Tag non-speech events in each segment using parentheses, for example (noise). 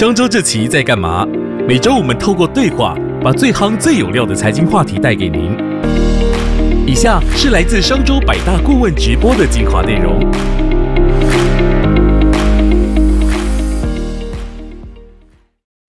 商周这期在干嘛？每周我们透过对话，把最夯最有料的财经话题带给您。以下是来自商周百大顾问直播的精华内容。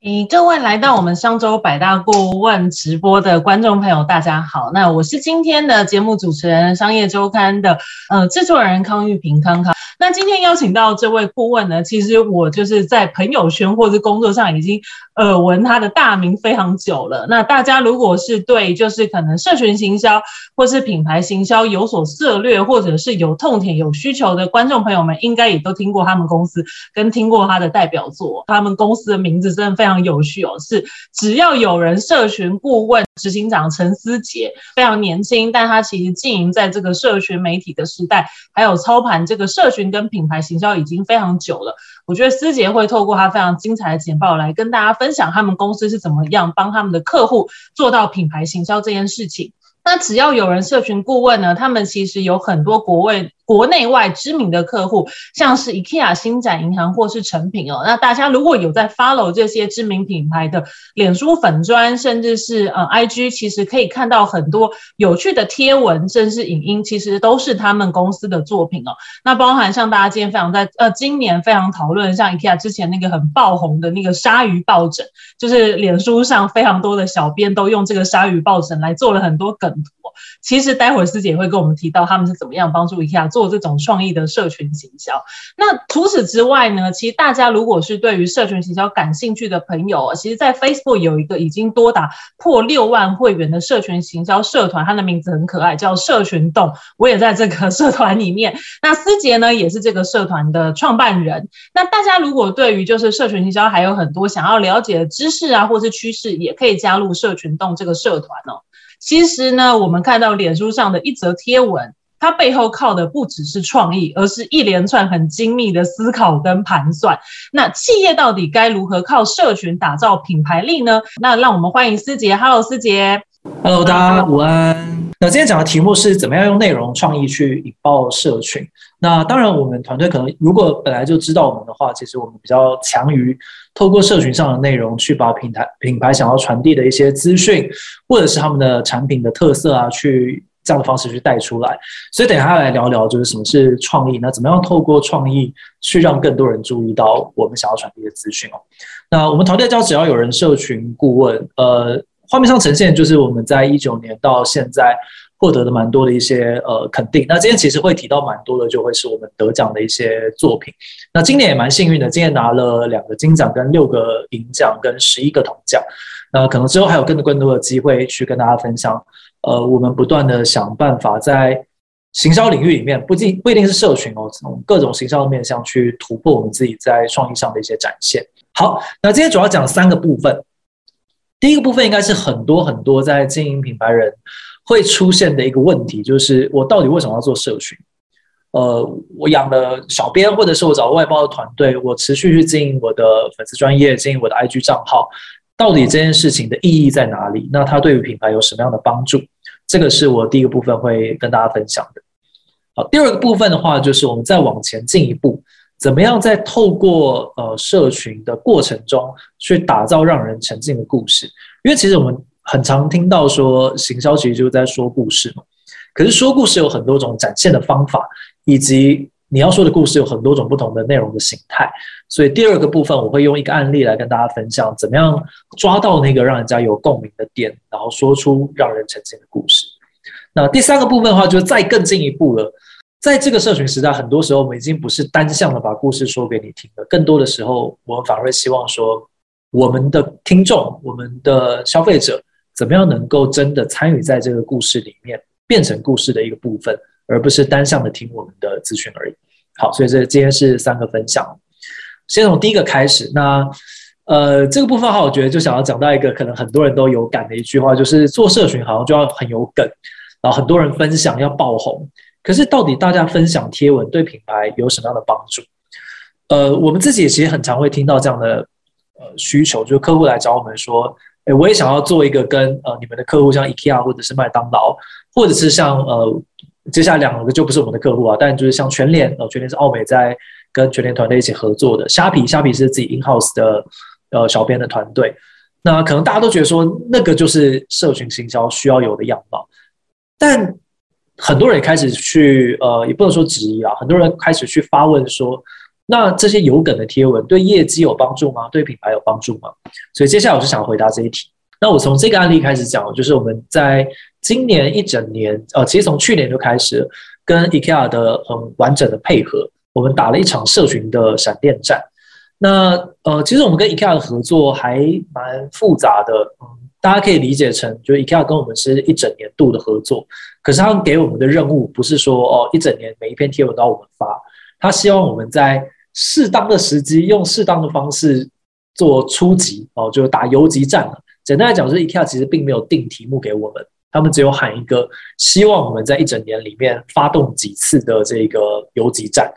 你各位来到我们商周百大顾问直播的观众朋友，大家好。那我是今天的节目主持人，商业周刊的呃制作人康玉平康康。那今天邀请到这位顾问呢，其实我就是在朋友圈或者工作上已经耳闻他的大名非常久了。那大家如果是对就是可能社群行销或是品牌行销有所涉略，或者是有痛点有需求的观众朋友们，应该也都听过他们公司跟听过他的代表作。他们公司的名字真的非常有趣哦，是只要有人社群顾问执行长陈思杰，非常年轻，但他其实经营在这个社群媒体的时代，还有操盘这个社群。跟品牌行销已经非常久了，我觉得思杰会透过他非常精彩的简报来跟大家分享他们公司是怎么样帮他们的客户做到品牌行销这件事情。那只要有人社群顾问呢，他们其实有很多国外。国内外知名的客户，像是 IKEA、新展银行或是成品哦。那大家如果有在 follow 这些知名品牌的脸书粉砖，甚至是呃 IG，其实可以看到很多有趣的贴文，甚至是影音，其实都是他们公司的作品哦。那包含像大家今天非常在呃今年非常讨论，像 IKEA 之前那个很爆红的那个鲨鱼抱枕，就是脸书上非常多的小编都用这个鲨鱼抱枕来做了很多梗图。其实待会儿师姐会跟我们提到他们是怎么样帮助 IKEA 做。这种创意的社群行销。那除此之外呢？其实大家如果是对于社群行销感兴趣的朋友，其实，在 Facebook 有一个已经多达破六万会员的社群行销社团，它的名字很可爱，叫社群洞。我也在这个 (laughs) 社团里面。那思杰呢，也是这个社团的创办人。那大家如果对于就是社群行销还有很多想要了解的知识啊，或是趋势，也可以加入社群洞这个社团哦。其实呢，我们看到脸书上的一则贴文。它背后靠的不只是创意，而是一连串很精密的思考跟盘算。那企业到底该如何靠社群打造品牌力呢？那让我们欢迎思杰。Hello，思杰。Hello，大家午安。那今天讲的题目是怎么样用内容创意去引爆社群。那当然，我们团队可能如果本来就知道我们的话，其实我们比较强于透过社群上的内容去把品牌品牌想要传递的一些资讯，或者是他们的产品的特色啊，去。这样的方式去带出来，所以等一下来聊聊，就是什么是创意，那怎么样透过创意去让更多人注意到我们想要传递的资讯哦。那我们团队叫只要有人社群顾问，呃，画面上呈现就是我们在一九年到现在获得的蛮多的一些呃肯定。那今天其实会提到蛮多的，就会是我们得奖的一些作品。那今年也蛮幸运的，今年拿了两个金奖、跟六个银奖、跟十一个铜奖。那可能之后还有更多更多的机会去跟大家分享。呃，我们不断的想办法在行销领域里面，不仅不一定是社群哦，从各种行销的面向去突破我们自己在创意上的一些展现。好，那今天主要讲三个部分。第一个部分应该是很多很多在经营品牌人会出现的一个问题，就是我到底为什么要做社群？呃，我养了小编，或者是我找外包的团队，我持续去经营我的粉丝专业，经营我的 IG 账号。到底这件事情的意义在哪里？那它对于品牌有什么样的帮助？这个是我第一个部分会跟大家分享的。好，第二个部分的话，就是我们再往前进一步，怎么样在透过呃社群的过程中去打造让人沉浸的故事？因为其实我们很常听到说，行销其实就是在说故事嘛。可是说故事有很多种展现的方法，以及你要说的故事有很多种不同的内容的形态，所以第二个部分我会用一个案例来跟大家分享，怎么样抓到那个让人家有共鸣的点，然后说出让人沉浸的故事。那第三个部分的话，就是再更进一步了，在这个社群时代，很多时候我们已经不是单向的把故事说给你听了，更多的时候我们反而会希望说，我们的听众、我们的消费者，怎么样能够真的参与在这个故事里面，变成故事的一个部分。而不是单向的听我们的资讯而已。好，所以这今天是三个分享。先从第一个开始。那呃，这个部分的话，我觉得就想要讲到一个可能很多人都有感的一句话，就是做社群好像就要很有梗，然后很多人分享要爆红。可是到底大家分享贴文对品牌有什么样的帮助？呃，我们自己其实很常会听到这样的呃需求，就是客户来找我们说，哎，我也想要做一个跟呃你们的客户像 IKEA 或者是麦当劳，或者是像呃。接下来两个就不是我们的客户啊，但就是像全联，呃，全联是奥美在跟全联团队一起合作的。虾皮，虾皮是自己 in house 的呃小编的团队。那可能大家都觉得说，那个就是社群行销需要有的样貌，但很多人开始去呃，也不能说质疑啊，很多人开始去发问说，那这些有梗的贴文对业绩有帮助吗？对品牌有帮助吗？所以接下来我就想回答这一题。那我从这个案例开始讲，就是我们在今年一整年，呃，其实从去年就开始跟 IKEA 的很完整的配合，我们打了一场社群的闪电战。那呃，其实我们跟 IKEA 的合作还蛮复杂的，嗯，大家可以理解成，就是 IKEA 跟我们是一整年度的合作，可是他们给我们的任务不是说哦，一整年每一篇贴文都要我们发，他希望我们在适当的时机，用适当的方式做初级哦，就是打游击战。简单来讲，就是 IKEA 其实并没有定题目给我们，他们只有喊一个，希望我们在一整年里面发动几次的这个游击战。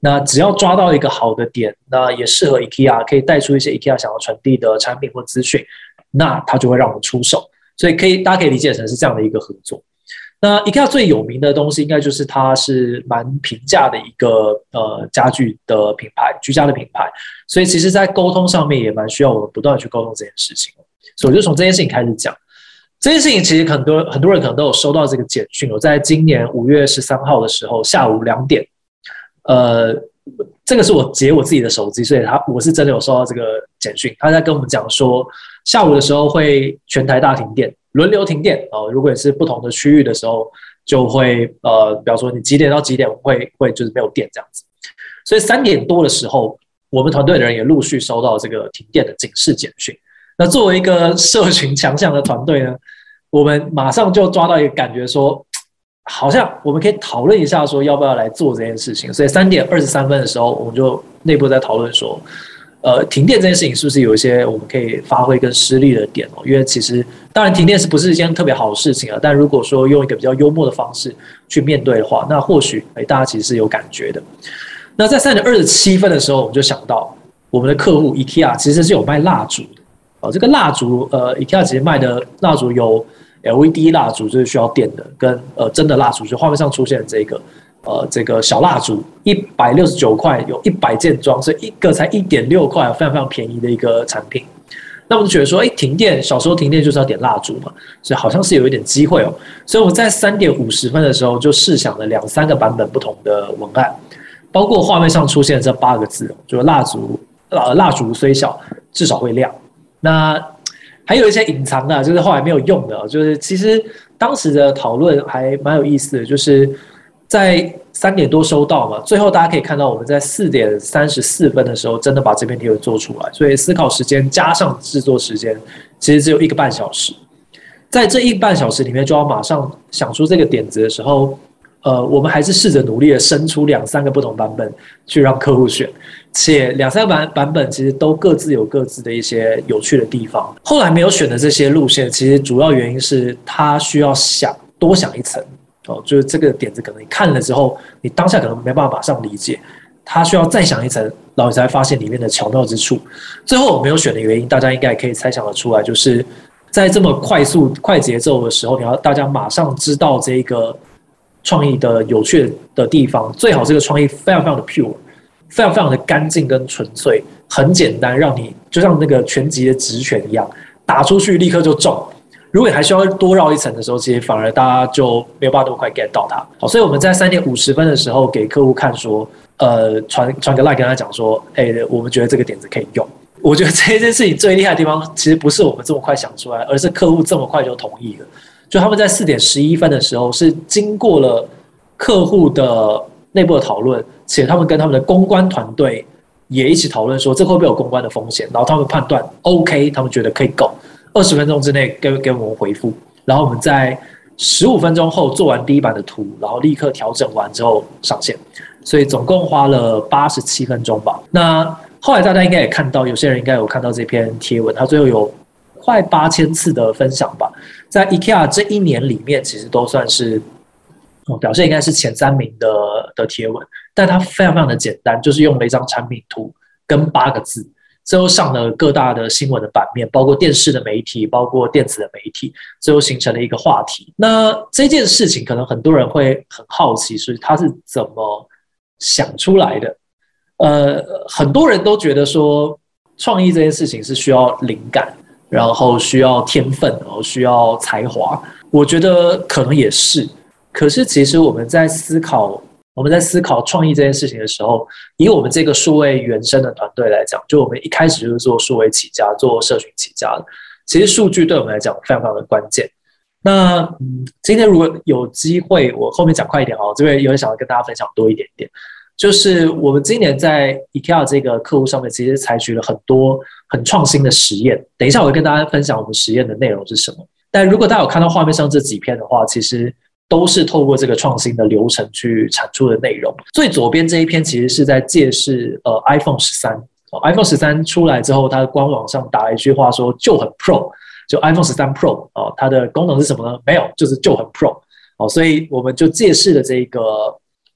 那只要抓到一个好的点，那也适合 IKEA，可以带出一些 IKEA 想要传递的产品或资讯，那他就会让我们出手。所以可以，大家可以理解成是这样的一个合作。那 IKEA 最有名的东西，应该就是它是蛮平价的一个呃家具的品牌，居家的品牌。所以其实，在沟通上面也蛮需要我们不断去沟通这件事情。所以我就从这件事情开始讲。这件事情其实很多很多人可能都有收到这个简讯。我在今年五月十三号的时候下午两点。呃，这个是我截我自己的手机，所以他我是真的有收到这个简讯，他在跟我们讲说，下午的时候会全台大停电，轮流停电哦。如果你是不同的区域的时候，就会呃，比方说你几点到几点会会就是没有电这样子。所以三点多的时候，我们团队的人也陆续收到这个停电的警示简讯。那作为一个 (laughs) 社群强项的团队呢，我们马上就抓到一个感觉说。好像我们可以讨论一下，说要不要来做这件事情。所以三点二十三分的时候，我们就内部在讨论说，呃，停电这件事情是不是有一些我们可以发挥跟施力的点哦？因为其实当然停电是不是一件特别好的事情啊？但如果说用一个比较幽默的方式去面对的话，那或许哎，大家其实是有感觉的。那在三点二十七分的时候，我们就想到我们的客户 IKEA 其实是有卖蜡烛的哦。这个蜡烛，呃，IKEA 其实卖的蜡烛有。LED 蜡烛就是需要电的，跟呃真的蜡烛，就画面上出现的这个，呃这个小蜡烛，一百六十九块，有一百件装，所以一个才一点六块，非常非常便宜的一个产品。那我们就觉得说，哎，停电，小时候停电就是要点蜡烛嘛，所以好像是有一点机会哦。所以我在三点五十分的时候就试想了两三个版本不同的文案，包括画面上出现这八个字，就是蜡烛，呃蜡烛虽小，至少会亮。那还有一些隐藏的，就是后来没有用的，就是其实当时的讨论还蛮有意思的，就是在三点多收到嘛，最后大家可以看到我们在四点三十四分的时候真的把这篇题文做出来，所以思考时间加上制作时间其实只有一个半小时，在这一半小时里面就要马上想出这个点子的时候。呃，我们还是试着努力的生出两三个不同版本去让客户选，且两三个版版本其实都各自有各自的一些有趣的地方。后来没有选的这些路线，其实主要原因是他需要想多想一层哦，就是这个点子可能你看了之后，你当下可能没办法马上理解，他需要再想一层，然后你才发现里面的巧妙之处。最后我没有选的原因，大家应该也可以猜想得出来，就是在这么快速快节奏的时候，你要大家马上知道这个。创意的有趣的地方，最好这个创意非常非常的 pure，非常非常的干净跟纯粹，很简单，让你就像那个拳击的直拳一样，打出去立刻就中。如果你还需要多绕一层的时候，其实反而大家就没有办法那么快 get 到它。好，所以我们在三点五十分的时候给客户看说，呃，传传个 like 跟他讲说，哎，我们觉得这个点子可以用。我觉得这件事情最厉害的地方，其实不是我们这么快想出来，而是客户这么快就同意了。就他们在四点十一分的时候，是经过了客户的内部的讨论，且他们跟他们的公关团队也一起讨论说，这会不会有公关的风险？然后他们判断 OK，他们觉得可以够，二十分钟之内给给我们回复。然后我们在十五分钟后做完第一版的图，然后立刻调整完之后上线，所以总共花了八十七分钟吧。那后来大家应该也看到，有些人应该有看到这篇贴文，它最后有快八千次的分享吧。在 IKEA 这一年里面，其实都算是表现应该是前三名的的贴文，但它非常非常的简单，就是用了一张产品图跟八个字，最后上了各大的新闻的版面，包括电视的媒体，包括电子的媒体，最后形成了一个话题。那这件事情可能很多人会很好奇，是他是怎么想出来的？呃，很多人都觉得说。创意这件事情是需要灵感，然后需要天分，然后需要才华。我觉得可能也是。可是其实我们在思考我们在思考创意这件事情的时候，以我们这个数位原生的团队来讲，就我们一开始就是做数位起家、做社群起家的。其实数据对我们来讲非常非常的关键。那嗯，今天如果有机会，我后面讲快一点哦，这边有点想要跟大家分享多一点点。就是我们今年在 IKEA 这个客户上面，其实采取了很多很创新的实验。等一下我会跟大家分享我们实验的内容是什么。但如果大家有看到画面上这几篇的话，其实都是透过这个创新的流程去产出的内容。最左边这一篇其实是在借势呃 iPhone 十三，iPhone 十三出来之后，它的官网上打了一句话说就很 Pro，就 iPhone 十三 Pro 哦，它的功能是什么呢？没有，就是就很 Pro 哦，所以我们就借势的这个。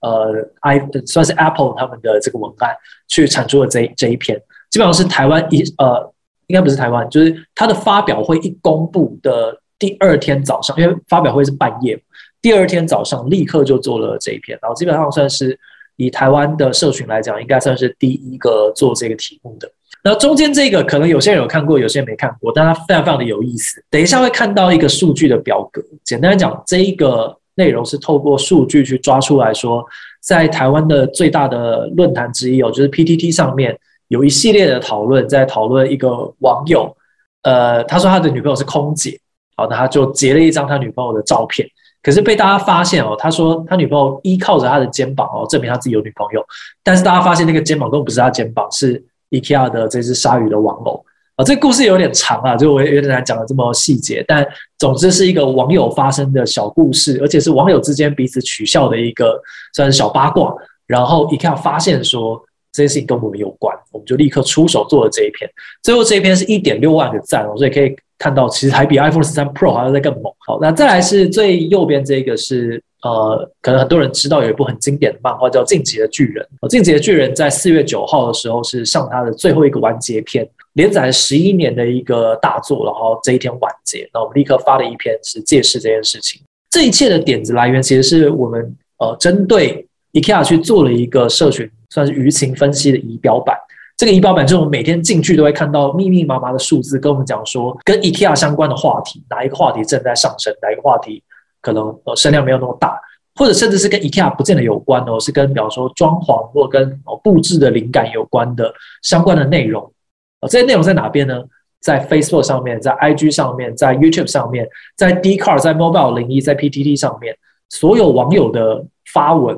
呃，i 算是 Apple 他们的这个文案去产出了这这一篇，基本上是台湾一呃，应该不是台湾，就是它的发表会一公布的第二天早上，因为发表会是半夜，第二天早上立刻就做了这一篇，然后基本上算是以台湾的社群来讲，应该算是第一个做这个题目的。那中间这个可能有些人有看过，有些人没看过，但它非常非常的有意思。等一下会看到一个数据的表格，简单讲，这一个。内容是透过数据去抓出来说，在台湾的最大的论坛之一哦，就是 PTT 上面有一系列的讨论，在讨论一个网友，呃，他说他的女朋友是空姐，好，那他就截了一张他女朋友的照片，可是被大家发现哦，他说他女朋友依靠着他的肩膀哦，证明他自己有女朋友，但是大家发现那个肩膀根本不是他肩膀，是 IKEA 的这只鲨鱼的玩偶。啊，这故事有点长啊，就我有点难讲的这么细节，但总之是一个网友发生的小故事，而且是网友之间彼此取笑的一个算是小八卦。然后一看发现说这件事情跟我们有关，我们就立刻出手做了这一篇。最后这一篇是一点六万个赞哦，所以可以看到其实还比 iPhone 十三 Pro 还要再更猛。好，那再来是最右边这个是呃，可能很多人知道有一部很经典的漫画叫《进击的巨人》。《进击的巨人》在四月九号的时候是上它的最后一个完结篇。连载十一年的一个大作，然后这一天完结，那我们立刻发了一篇是借势这件事情。这一切的点子来源，其实是我们呃针对 IKEA 去做了一个社群，算是舆情分析的仪表板。这个仪表板就是我们每天进去都会看到密密麻麻的数字，跟我们讲说跟 IKEA 相关的话题，哪一个话题正在上升，哪一个话题可能呃声量没有那么大，或者甚至是跟 IKEA 不见得有关哦，是跟比方说装潢或跟布置的灵感有关的相关的内容。啊，这些内容在哪边呢？在 Facebook 上面，在 IG 上面，在 YouTube 上面，在 d c a r 在 Mobile 零一，在 PTT 上面，所有网友的发文，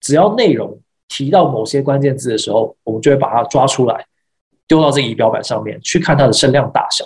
只要内容提到某些关键字的时候，我们就会把它抓出来，丢到这个仪表板上面去看它的声量大小。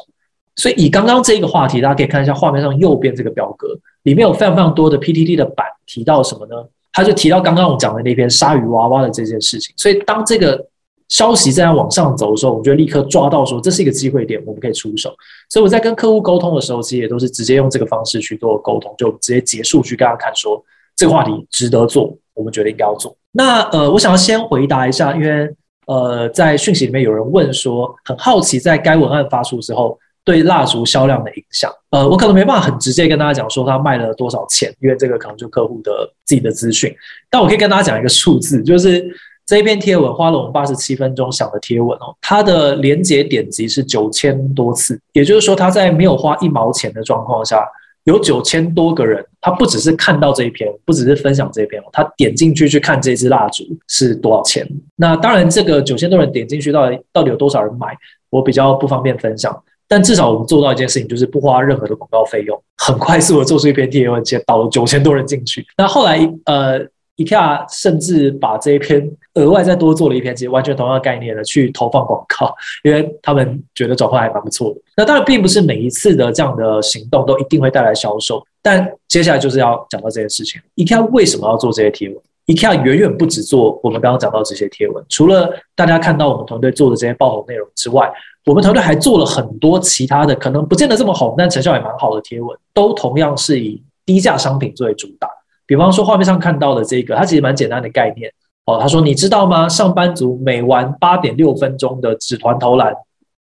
所以以刚刚这一个话题，大家可以看一下画面上右边这个表格，里面有非常非常多的 PTT 的版提到什么呢？他就提到刚刚我讲的那篇鲨鱼娃娃的这件事情。所以当这个消息在往上走的时候，我们就立刻抓到说这是一个机会点，我们可以出手。所以我在跟客户沟通的时候，其实也都是直接用这个方式去做沟通，就直接结束去跟他看说这个话题值得做，我们觉得应该要做。那呃，我想要先回答一下，因为呃，在讯息里面有人问说，很好奇在该文案发出之后对蜡烛销量的影响。呃，我可能没办法很直接跟大家讲说它卖了多少钱，因为这个可能就客户的自己的资讯。但我可以跟大家讲一个数字，就是。这一篇贴文花了我们八十七分钟想的贴文哦，它的连接点击是九千多次，也就是说，他在没有花一毛钱的状况下，有九千多个人，他不只是看到这一篇，不只是分享这一篇哦，他点进去去看这支蜡烛是多少钱。那当然，这个九千多人点进去到底到底有多少人买，我比较不方便分享。但至少我们做到一件事情，就是不花任何的广告费用，很快速的做出一篇贴文，接导了九千多人进去。那后来呃。IKEA 甚至把这一篇额外再多做了一篇，其实完全同样的概念的去投放广告，因为他们觉得转化还蛮不错的。那当然，并不是每一次的这样的行动都一定会带来销售，但接下来就是要讲到这件事情。IKEA 为什么要做这些贴文？IKEA 远远不止做我们刚刚讲到这些贴文，除了大家看到我们团队做的这些爆红内容之外，我们团队还做了很多其他的，可能不见得这么红，但成效也蛮好的贴文，都同样是以低价商品作为主打。比方说画面上看到的这个，它其实蛮简单的概念哦。他说：“你知道吗？上班族每玩八点六分钟的纸团投篮，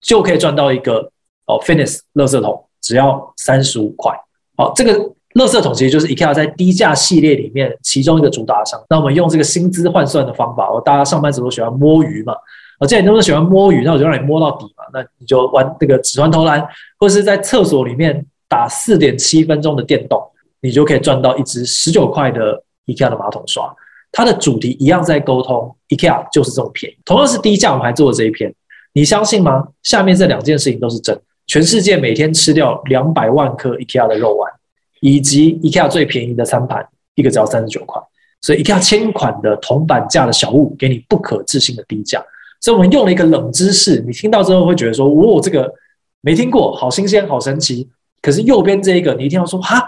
就可以赚到一个哦，Fitness 乐色桶，只要三十五块。好，这个乐色桶其实就是 IKEA 在低价系列里面其中一个主打商。那我们用这个薪资换算的方法，哦，大家上班族都喜欢摸鱼嘛，我既然你那么喜欢摸鱼，那我就让你摸到底嘛。那你就玩那个纸团投篮，或是在厕所里面打四点七分钟的电动，你就可以赚到一支十九块的 IKEA 的马桶刷。它的主题一样在沟通，IKEA 就是这么便宜，同样是低价，我们还做了这一篇，你相信吗？下面这两件事情都是真。全世界每天吃掉两百万颗 IKEA 的肉丸，以及 IKEA 最便宜的餐盘，一个只要三十九块。所以 IKEA 千款的铜板价的小物，给你不可置信的低价。所以我们用了一个冷知识，你听到之后会觉得说：“哦，这个没听过，好新鲜，好神奇。”可是右边这一个，你一听到说：“哈，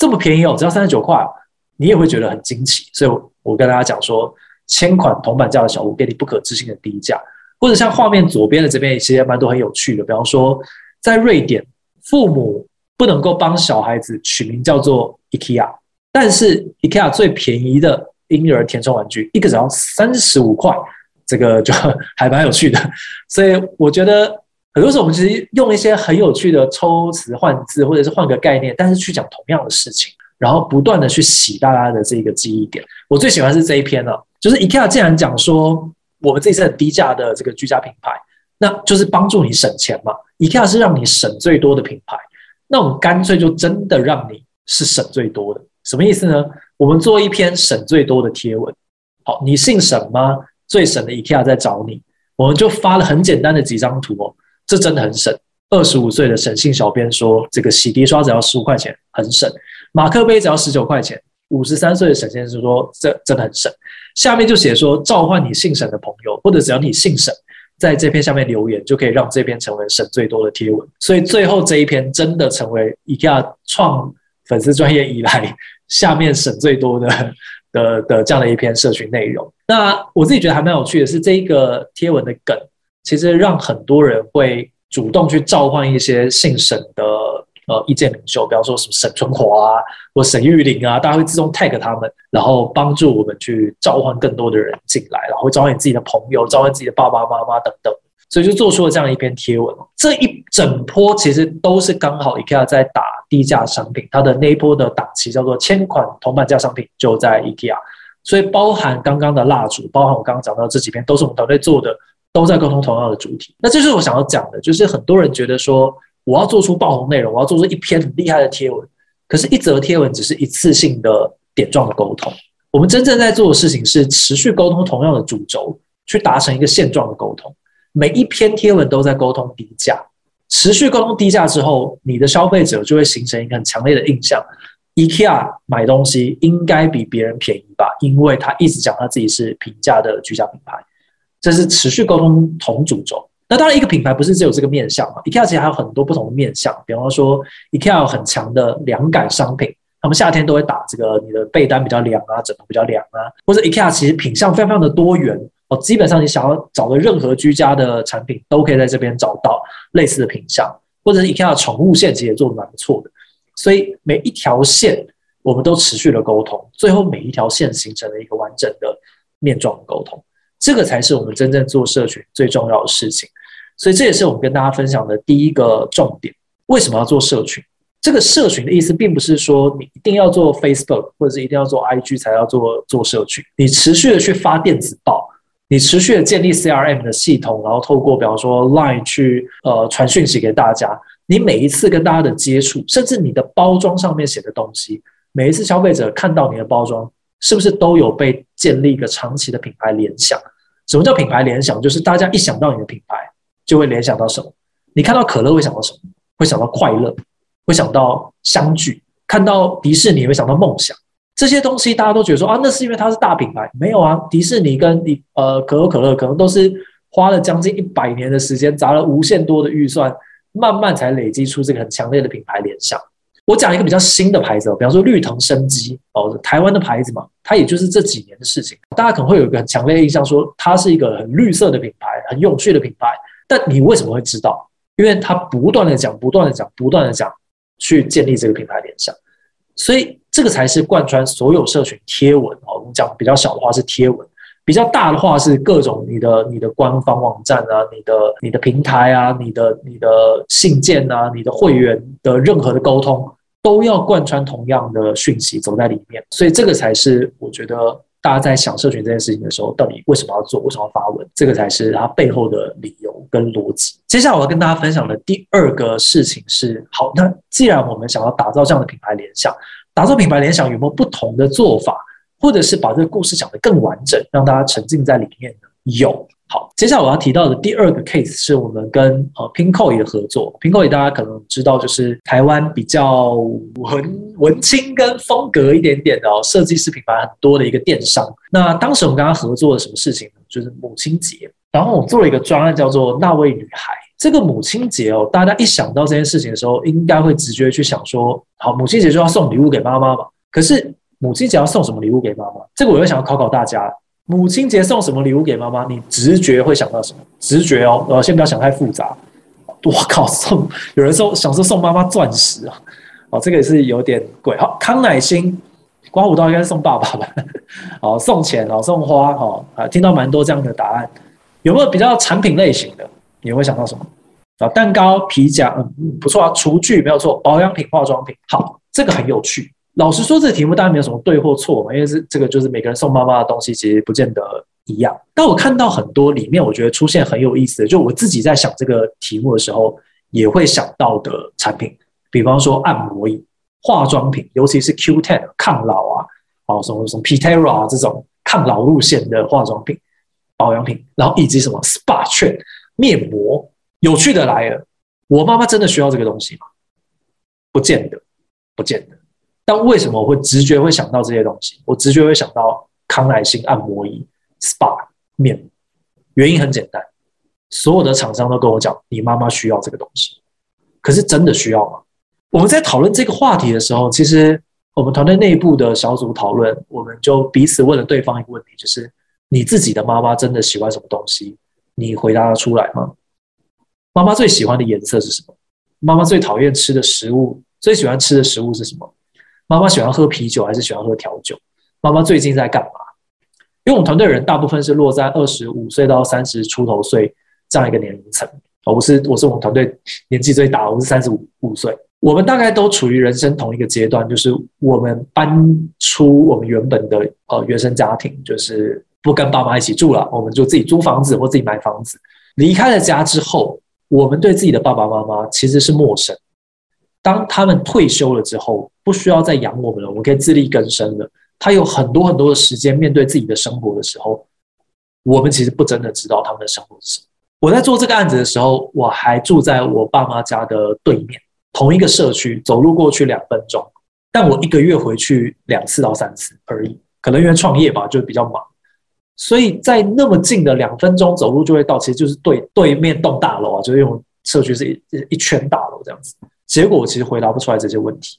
这么便宜哦，只要三十九块。”你也会觉得很惊奇。所以我跟大家讲说，千款铜板价的小物，给你不可置信的低价。或者像画面左边的这边，其实蛮多很有趣的。比方说，在瑞典，父母不能够帮小孩子取名叫做 IKEA。但是 IKEA 最便宜的婴儿填充玩具，一个只要三十五块，这个就 (laughs) 还蛮有趣的。所以我觉得很多时候我们其实用一些很有趣的抽词换字，或者是换个概念，但是去讲同样的事情，然后不断的去洗大家的这个记忆点。我最喜欢是这一篇了，就是 IKEA 竟然讲说我们这次很低价的这个居家品牌，那就是帮助你省钱嘛。IKEA 是让你省最多的品牌，那我们干脆就真的让你是省最多的。什么意思呢？我们做一篇省最多的贴文，好，你姓沈吗？最省的 IKEA 在找你，我们就发了很简单的几张图哦，这真的很省。二十五岁的省信小编说，这个洗涤刷只要十五块钱，很省；马克杯只要十九块钱。五十三岁的沈先生说，这真的很省。下面就写说，召唤你姓沈的朋友，或者只要你姓沈，在这篇下面留言，就可以让这篇成为省最多的贴文。所以最后这一篇真的成为 IKEA 创粉丝专业以来。下面省最多的的的这样的一篇社群内容，那我自己觉得还蛮有趣的是，这一个贴文的梗，其实让很多人会主动去召唤一些姓沈的呃意见领袖，比方说什么沈春华啊，或沈玉玲啊，大家会自动 tag 他们，然后帮助我们去召唤更多的人进来，然后会召唤你自己的朋友，召唤自己的爸爸妈妈等等。所以就做出了这样一篇贴文这一整波其实都是刚好 IKEA 在打低价商品，它的那一波的档期叫做千款同板价商品就在 IKEA，所以包含刚刚的蜡烛，包含我刚刚讲到这几篇都是我们团队做的，都在沟通同样的主题。那这是我想要讲的，就是很多人觉得说我要做出爆红内容，我要做出一篇很厉害的贴文，可是，一则贴文只是一次性的点状的沟通。我们真正在做的事情是持续沟通同样的主轴，去达成一个现状的沟通。每一篇贴文都在沟通低价，持续沟通低价之后，你的消费者就会形成一个很强烈的印象：IKEA 买东西应该比别人便宜吧？因为他一直讲他自己是平价的居家品牌，这是持续沟通同主轴。那当然，一个品牌不是只有这个面向嘛？IKEA 其实还有很多不同的面向，比方说 IKEA 有很强的凉感商品，他们夏天都会打这个你的被单比较凉啊，枕头比较凉啊，或者 IKEA 其实品相非常非常的多元。哦，基本上你想要找的任何居家的产品，都可以在这边找到类似的品相，或者是 IKEA 的宠物线其实也做的蛮不错的。所以每一条线我们都持续的沟通，最后每一条线形成了一个完整的面状的沟通，这个才是我们真正做社群最重要的事情。所以这也是我们跟大家分享的第一个重点。为什么要做社群？这个社群的意思，并不是说你一定要做 Facebook 或者是一定要做 IG 才要做做社群，你持续的去发电子报。你持续的建立 CRM 的系统，然后透过比方说 Line 去呃传讯息给大家。你每一次跟大家的接触，甚至你的包装上面写的东西，每一次消费者看到你的包装，是不是都有被建立一个长期的品牌联想？什么叫品牌联想？就是大家一想到你的品牌，就会联想到什么？你看到可乐会想到什么？会想到快乐，会想到相聚；看到迪士尼会想到梦想。这些东西大家都觉得说啊，那是因为它是大品牌，没有啊。迪士尼跟你呃可口可乐可能都是花了将近一百年的时间，砸了无限多的预算，慢慢才累积出这个很强烈的品牌联想。我讲一个比较新的牌子，比方说绿藤生机哦，台湾的牌子嘛，它也就是这几年的事情。大家可能会有一个很强烈的印象，说它是一个很绿色的品牌，很有趣的品牌。但你为什么会知道？因为它不断的讲，不断的讲，不断的讲，去建立这个品牌联想，所以。这个才是贯穿所有社群贴文哦。我们讲比较小的话是贴文，比较大的话是各种你的你的官方网站啊，你的你的平台啊，你的你的信件啊，你的会员的任何的沟通都要贯穿同样的讯息走在里面。所以这个才是我觉得大家在想社群这件事情的时候，到底为什么要做，为什么要发文，这个才是它背后的理由跟逻辑。接下来我要跟大家分享的第二个事情是，好，那既然我们想要打造这样的品牌联想，打造品牌联想有没有不同的做法，或者是把这个故事讲得更完整，让大家沉浸在里面呢？有。好，接下来我要提到的第二个 case 是我们跟呃 Pinkoi 的合作。p i n k o 大家可能知道，就是台湾比较文文青跟风格一点点的哦，设计师品牌很多的一个电商。那当时我们跟他合作了什么事情呢？就是母亲节，然后我做了一个专案，叫做那位女孩。这个母亲节哦，大家一想到这件事情的时候，应该会直觉去想说，好，母亲节就要送礼物给妈妈嘛。可是母亲节要送什么礼物给妈妈？这个我又想要考考大家。母亲节送什么礼物给妈妈？你直觉会想到什么？直觉哦，呃，先不要想太复杂。我靠，送有人说想说送妈妈钻石啊，哦，这个也是有点贵。好，康乃馨，刮胡刀应该送爸爸吧？好，(laughs) 送钱哦，送花哦，啊，听到蛮多这样的答案。有没有比较产品类型的？你会想到什么？啊，蛋糕、皮夹，嗯，不错啊，厨具没有错，保养品、化妆品。好，这个很有趣。老实说，这个题目当然没有什么对或错嘛，因为是这个就是每个人送妈妈的东西，其实不见得一样。但我看到很多里面，我觉得出现很有意思的，就我自己在想这个题目的时候，也会想到的产品，比方说按摩椅、化妆品，尤其是 Q10 抗老啊，哦什么什么 Pitera 这种抗老路线的化妆品、保养品，然后以及什么 SPA 券、面膜。有趣的来了，我妈妈真的需要这个东西吗？不见得，不见得。但为什么我会直觉会想到这些东西？我直觉会想到康乃馨按摩仪、SPA 面膜，原因很简单，所有的厂商都跟我讲，你妈妈需要这个东西。可是真的需要吗？我们在讨论这个话题的时候，其实我们团队内部的小组讨论，我们就彼此问了对方一个问题，就是你自己的妈妈真的喜欢什么东西？你回答得出来吗？妈妈最喜欢的颜色是什么？妈妈最讨厌吃的食物，最喜欢吃的食物是什么？妈妈喜欢喝啤酒还是喜欢喝调酒？妈妈最近在干嘛？因为我们团队人大部分是落在二十五岁到三十出头岁这样一个年龄层。我是我是我们团队年纪最大，我是三十五五岁。我们大概都处于人生同一个阶段，就是我们搬出我们原本的呃原生家庭，就是不跟爸妈一起住了，我们就自己租房子或自己买房子。离开了家之后，我们对自己的爸爸妈妈其实是陌生。当他们退休了之后，不需要再养我们了，我们可以自力更生了。他有很多很多的时间面对自己的生活的时候，我们其实不真的知道他们的生活是什么。我在做这个案子的时候，我还住在我爸妈家的对面，同一个社区，走路过去两分钟。但我一个月回去两次到三次而已，可能因为创业吧，就比较忙，所以在那么近的两分钟走路就会到，其实就是对对面栋大楼啊，就是用社区是一一圈大楼这样子。结果我其实回答不出来这些问题，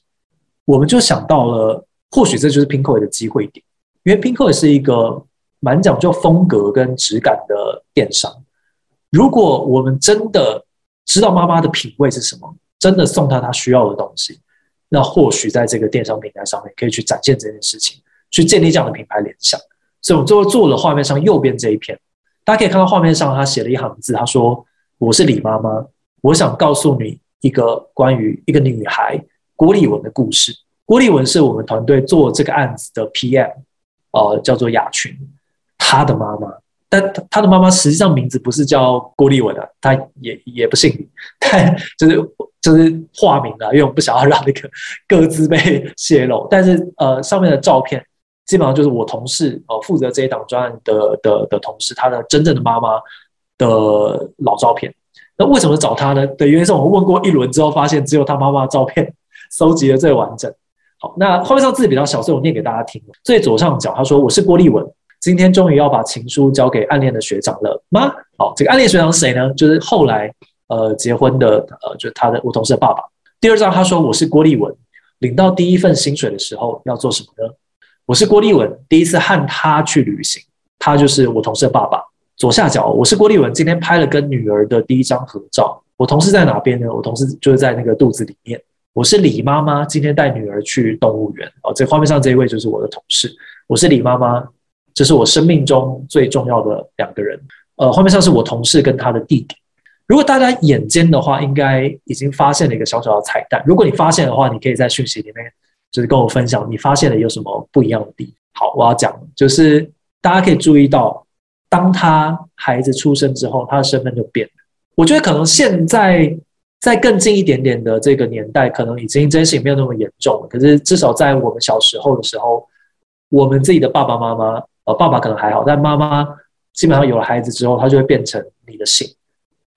我们就想到了，或许这就是 Pinkoi 的机会点，因为 Pinkoi 是一个蛮讲究风格跟质感的电商。如果我们真的知道妈妈的品味是什么，真的送她她需要的东西，那或许在这个电商平台上面可以去展现这件事情，去建立这样的品牌联想。所以，我们最后做了画面上右边这一片，大家可以看到画面上他写了一行字，他说：“我是李妈妈，我想告诉你。”一个关于一个女孩郭立文的故事。郭立文是我们团队做这个案子的 PM，呃，叫做雅群，他的妈妈。但他的妈妈实际上名字不是叫郭立文啊，她也也不姓李，(laughs) 但就是就是化名了，因为我不想要让那个 (laughs) 各自被泄露。但是呃，上面的照片基本上就是我同事呃负责这一档专案的的的同事，他的真正的妈妈的老照片。那为什么找他呢？的原因是我们问过一轮之后，发现只有他妈妈的照片收集的最完整。好，那画面上字比较小，所以我念给大家听。最左上角他说：“我是郭立文，今天终于要把情书交给暗恋的学长了吗？”好，这个暗恋学长是谁呢？就是后来呃结婚的呃，就是他的我同事的爸爸。第二张他说：“我是郭立文，领到第一份薪水的时候要做什么呢？”我是郭立文，第一次和他去旅行，他就是我同事的爸爸。左下角，我是郭立文，今天拍了跟女儿的第一张合照。我同事在哪边呢？我同事就是在那个肚子里面。我是李妈妈，今天带女儿去动物园。哦，这画面上这一位就是我的同事。我是李妈妈，这是我生命中最重要的两个人。呃，画面上是我同事跟他的弟弟。如果大家眼尖的话，应该已经发现了一个小小的彩蛋。如果你发现的话，你可以在讯息里面就是跟我分享你发现了有什么不一样的地方。好，我要讲就是大家可以注意到，当他孩子出生之后，他的身份就变了。我觉得可能现在在更近一点点的这个年代，可能已经这件事情没有那么严重了。可是至少在我们小时候的时候，我们自己的爸爸妈妈，呃，爸爸可能还好，但妈妈基本上有了孩子之后，他就会变成你的姓，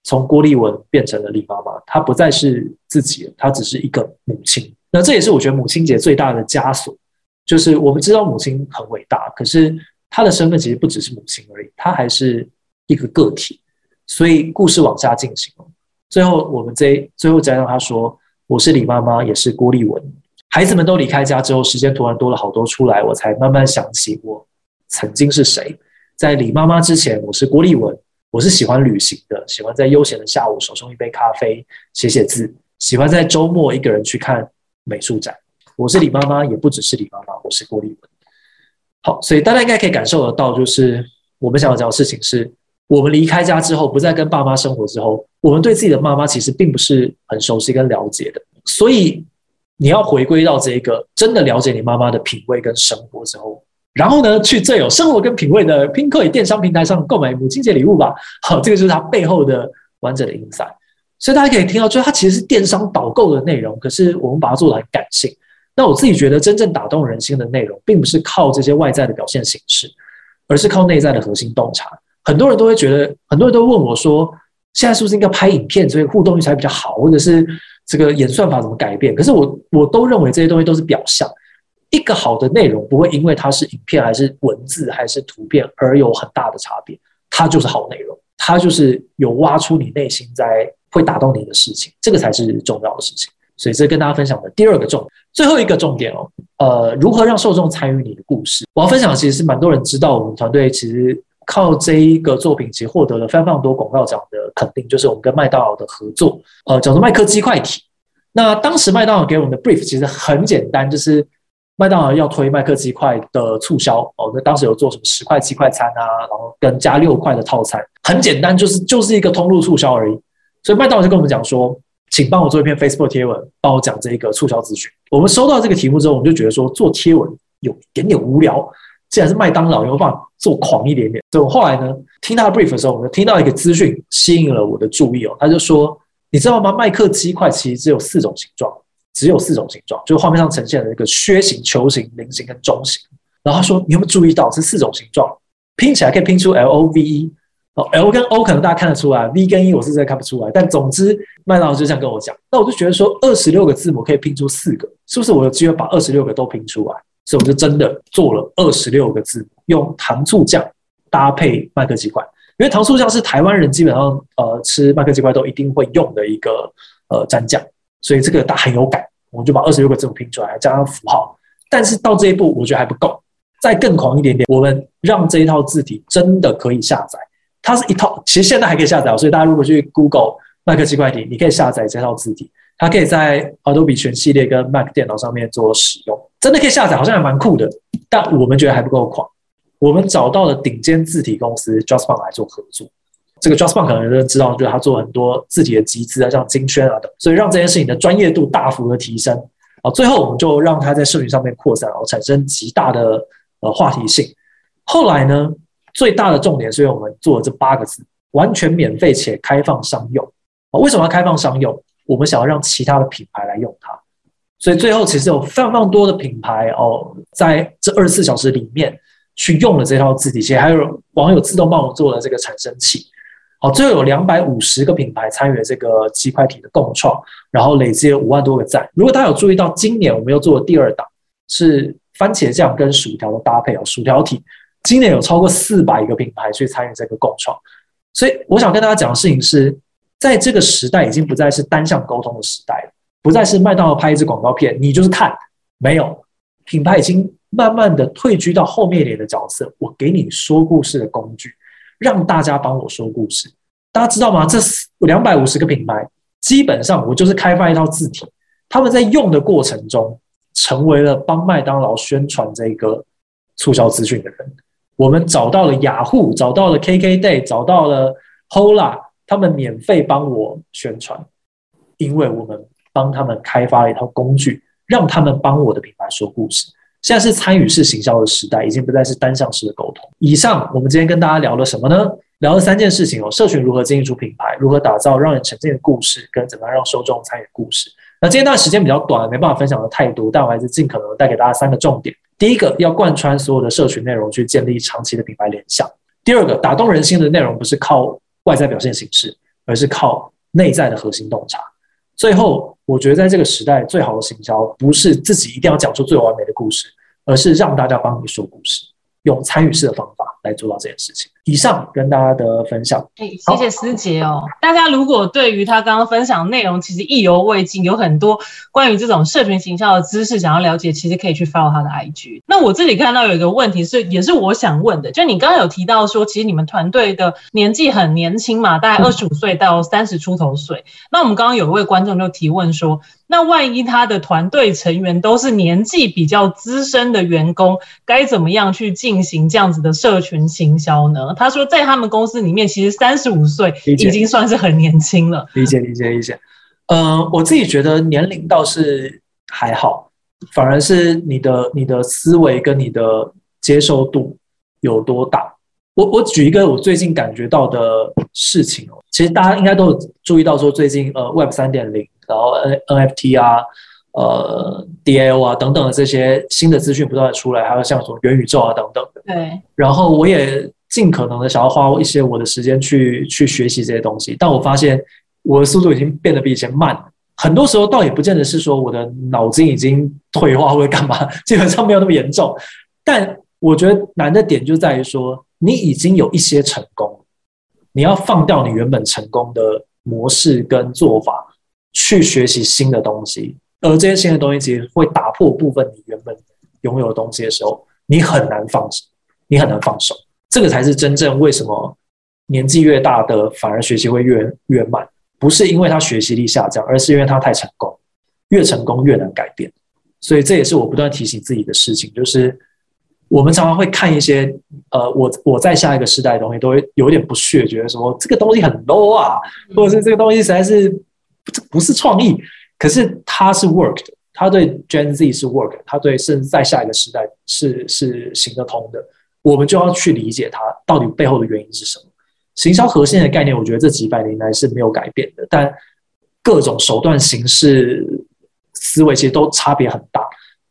从郭丽文变成了李妈妈，她不再是自己，她只是一个母亲。那这也是我觉得母亲节最大的枷锁，就是我们知道母亲很伟大，可是她的身份其实不只是母亲而已，她还是一个个体。所以故事往下进行最后我们这最后再让他说：“我是李妈妈，也是郭丽文。”孩子们都离开家之后，时间突然多了好多出来，我才慢慢想起我曾经是谁。在李妈妈之前，我是郭丽文，我是喜欢旅行的，喜欢在悠闲的下午手中一杯咖啡写写字，喜欢在周末一个人去看。美术展，我是李妈妈，也不只是李妈妈，我是郭丽文。好，所以大家应该可以感受得到，就是我们想要讲的事情是，我们离开家之后，不再跟爸妈生活之后，我们对自己的妈妈其实并不是很熟悉跟了解的。所以你要回归到这个真的了解你妈妈的品味跟生活之后，然后呢，去最有生活跟品味的 Pinkoi 电商平台上购买母亲节礼物吧。好，这个就是它背后的完整的音赛。所以大家可以听到，就是它其实是电商导购的内容，可是我们把它做的很感性。那我自己觉得，真正打动人心的内容，并不是靠这些外在的表现形式，而是靠内在的核心洞察。很多人都会觉得，很多人都问我说，现在是不是应该拍影片，所以互动率才比较好，或者是这个演算法怎么改变？可是我我都认为这些东西都是表象。一个好的内容不会因为它是影片还是文字还是图片而有很大的差别，它就是好内容，它就是有挖出你内心在。会打动你的事情，这个才是重要的事情。所以，这跟大家分享的第二个重，最后一个重点哦，呃，如何让受众参与你的故事？我要分享的其实是蛮多人知道，我们团队其实靠这一个作品，其实获得了非常非常多广告奖的肯定，就是我们跟麦当劳的合作，呃，叫做麦克鸡块体。那当时麦当劳给我们的 brief 其实很简单，就是麦当劳要推麦克鸡块的促销哦，那当时有做什么十块鸡块餐啊，然后跟加六块的套餐，很简单，就是就是一个通路促销而已。所以麦当劳就跟我们讲说，请帮我做一篇 Facebook 贴文，帮我讲这一个促销资讯。我们收到这个题目之后，我们就觉得说做贴文有一点点无聊。既然是麦当劳，有没有办法做狂一点点？所以我后来呢，听到 brief 的时候，我就听到一个资讯吸引了我的注意哦。他就说，你知道吗？麦克鸡块其实只有四种形状，只有四种形状，就是画面上呈现的一个靴形、球形、菱形跟中形。然后他说，你有没有注意到这四种形状拼起来可以拼出 L O V E？哦，L 跟 O 可能大家看得出来，V 跟 E 我是真的看不出来。但总之，麦当劳就这样跟我讲，那我就觉得说，二十六个字母可以拼出四个，是不是我有机会把二十六个都拼出来？所以我就真的做了二十六个字母，用糖醋酱搭配麦克鸡块，因为糖醋酱是台湾人基本上呃吃麦克鸡块都一定会用的一个呃蘸酱，所以这个大很有感，我们就把二十六个字母拼出来，加上符号。但是到这一步，我觉得还不够，再更狂一点点，我们让这一套字体真的可以下载。它是一套，其实现在还可以下载，所以大家如果去 Google 麦克鸡块体，你可以下载这套字体，它可以在 Adobe 全系列跟 Mac 电脑上面做使用，真的可以下载，好像还蛮酷的。但我们觉得还不够狂，我们找到了顶尖字体公司 JustPon 来做合作。这个 JustPon 可能都知道，就是他做很多字体的集资啊，像金轩啊等，所以让这件事情的专业度大幅的提升。啊，最后我们就让它在社群上面扩散，然后产生极大的呃话题性。后来呢？最大的重点是因为我们做了这八个字，完全免费且开放商用。为什么要开放商用？我们想要让其他的品牌来用它。所以最后其实有非常非常多的品牌哦，在这二十四小时里面去用了这套字体，其实还有网友自动帮我做了这个产生器。好，最后有两百五十个品牌参与了这个鸡块体的共创，然后累积了五万多个赞。如果大家有注意到，今年我们又做了第二档，是番茄酱跟薯条的搭配哦，薯条体。今年有超过四百个品牌去参与这个共创，所以我想跟大家讲的事情是，在这个时代已经不再是单向沟通的时代了，不再是麦当劳拍一支广告片，你就是看，没有品牌已经慢慢的退居到后面一点的角色，我给你说故事的工具，让大家帮我说故事，大家知道吗？这两百五十个品牌，基本上我就是开发一套字体，他们在用的过程中，成为了帮麦当劳宣传这个促销资讯的人。我们找到了雅虎，找到了 KKday，找到了 Hola，他们免费帮我宣传，因为我们帮他们开发了一套工具，让他们帮我的品牌说故事。现在是参与式行销的时代，已经不再是单向式的沟通。以上我们今天跟大家聊了什么呢？聊了三件事情哦，社群如何经营出品牌，如何打造让人沉浸的故事，跟怎么样让受众参与故事。那今天段时间比较短，没办法分享的太多，但我还是尽可能带给大家三个重点。第一个，要贯穿所有的社群内容去建立长期的品牌联想；第二个，打动人心的内容不是靠外在表现形式，而是靠内在的核心洞察。最后，我觉得在这个时代，最好的行销不是自己一定要讲出最完美的故事，而是让大家帮你说故事。用参与式的方法来做到这件事情。以上跟大家的分享，哎，谢谢思杰哦。大家如果对于他刚刚分享内容其实意犹未尽，有很多关于这种社群形象的知识想要了解，其实可以去 follow 他的 IG。那我这里看到有一个问题是，也是我想问的，就你刚刚有提到说，其实你们团队的年纪很年轻嘛，大概二十五岁到三十出头岁。那我们刚刚有一位观众就提问说。那万一他的团队成员都是年纪比较资深的员工，该怎么样去进行这样子的社群行销呢？他说，在他们公司里面，其实三十五岁已经算是很年轻了。理解，理解，理解。呃，我自己觉得年龄倒是还好，反而是你的你的思维跟你的接受度有多大。我我举一个我最近感觉到的事情哦，其实大家应该都有注意到，说最近呃，Web 三点零。然后 N NFT 啊，呃，DAO 啊等等的这些新的资讯不断的出来，还有像什么元宇宙啊等等的。对。然后我也尽可能的想要花一些我的时间去去学习这些东西，但我发现我的速度已经变得比以前慢。很多时候倒也不见得是说我的脑筋已经退化或者干嘛，基本上没有那么严重。但我觉得难的点就在于说，你已经有一些成功，你要放掉你原本成功的模式跟做法。去学习新的东西，而这些新的东西其实会打破部分你原本拥有的东西的时候，你很难放手，你很难放手。这个才是真正为什么年纪越大的反而学习会越越慢，不是因为他学习力下降，而是因为他太成功，越成功越难改变。所以这也是我不断提醒自己的事情，就是我们常常会看一些呃，我我在下一个时代的东西，都会有点不屑，觉得说这个东西很 low 啊，或者是这个东西实在是。这不是创意，可是它是 work 的，它对 Gen Z 是 work，它对甚至在下一个时代是是行得通的。我们就要去理解它到底背后的原因是什么。行销核心的概念，我觉得这几百年来是没有改变的，但各种手段、形式、思维其实都差别很大。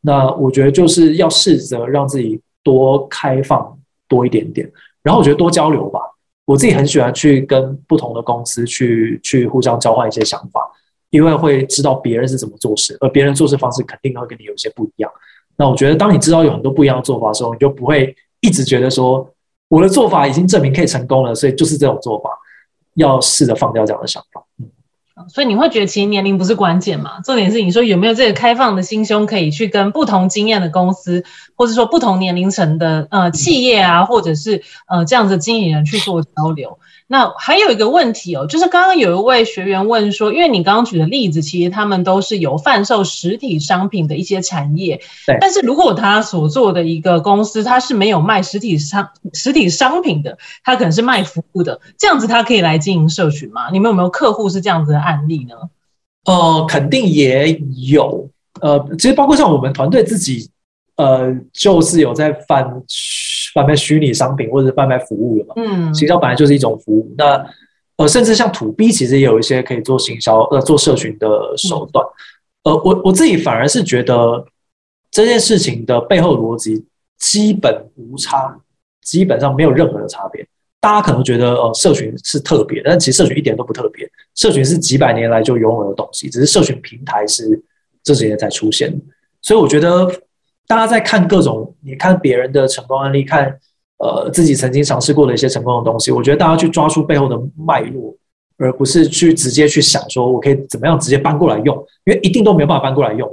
那我觉得就是要试着让自己多开放多一点点，然后我觉得多交流吧。我自己很喜欢去跟不同的公司去去互相交换一些想法，因为会知道别人是怎么做事，而别人做事方式肯定会跟你有些不一样。那我觉得，当你知道有很多不一样的做法的时候，你就不会一直觉得说我的做法已经证明可以成功了，所以就是这种做法。要试着放掉这样的想法。嗯。所以你会觉得其实年龄不是关键嘛？重点是你说有没有这个开放的心胸，可以去跟不同经验的公司，或者说不同年龄层的呃企业啊，或者是呃这样子经理人去做交流。那还有一个问题哦，就是刚刚有一位学员问说，因为你刚刚举的例子，其实他们都是有贩售实体商品的一些产业，对。但是如果他所做的一个公司，他是没有卖实体商实体商品的，他可能是卖服务的，这样子他可以来经营社群吗？你们有没有客户是这样子的案例呢？呃，肯定也有，呃，其实包括像我们团队自己，呃，就是有在贩。贩卖虚拟商品或者贩卖服务的嘛，嗯，行销本来就是一种服务。那呃，甚至像土 B，其实也有一些可以做行销呃做社群的手段。呃，我我自己反而是觉得这件事情的背后逻辑基本无差，基本上没有任何的差别。大家可能觉得呃社群是特别，但其实社群一点都不特别。社群是几百年来就拥有的东西，只是社群平台是这几年才出现。所以我觉得。大家在看各种，你看别人的成功案例，看呃自己曾经尝试过的一些成功的东西，我觉得大家去抓住背后的脉络，而不是去直接去想说我可以怎么样直接搬过来用，因为一定都没有办法搬过来用，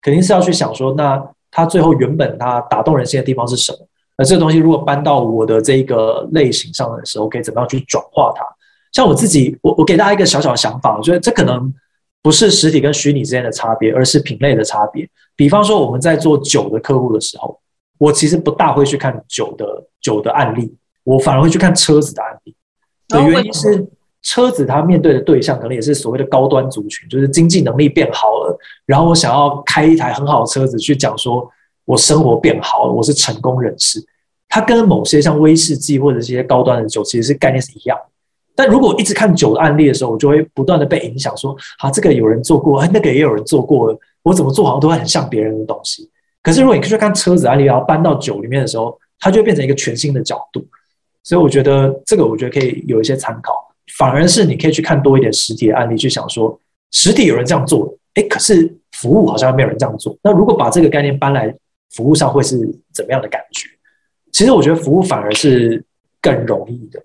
肯定是要去想说，那它最后原本它打动人心的地方是什么？那这个东西如果搬到我的这个类型上的时候，可以怎么样去转化它？像我自己，我我给大家一个小小的想法，我觉得这可能。不是实体跟虚拟之间的差别，而是品类的差别。比方说，我们在做酒的客户的时候，我其实不大会去看酒的酒的案例，我反而会去看车子的案例。的原因是，车子它面对的对象可能也是所谓的高端族群，就是经济能力变好了，然后我想要开一台很好的车子去讲说，我生活变好了，我是成功人士。它跟某些像威士忌或者这些高端的酒其实是概念是一样。但如果一直看酒的案例的时候，我就会不断的被影响，说好这个有人做过，哎那个也有人做过，我怎么做好像都会很像别人的东西。可是如果你去看车子案例，然后搬到酒里面的时候，它就会变成一个全新的角度。所以我觉得这个我觉得可以有一些参考，反而是你可以去看多一点实体的案例，去想说实体有人这样做，哎，可是服务好像没有人这样做。那如果把这个概念搬来服务上，会是怎么样的感觉？其实我觉得服务反而是更容易的，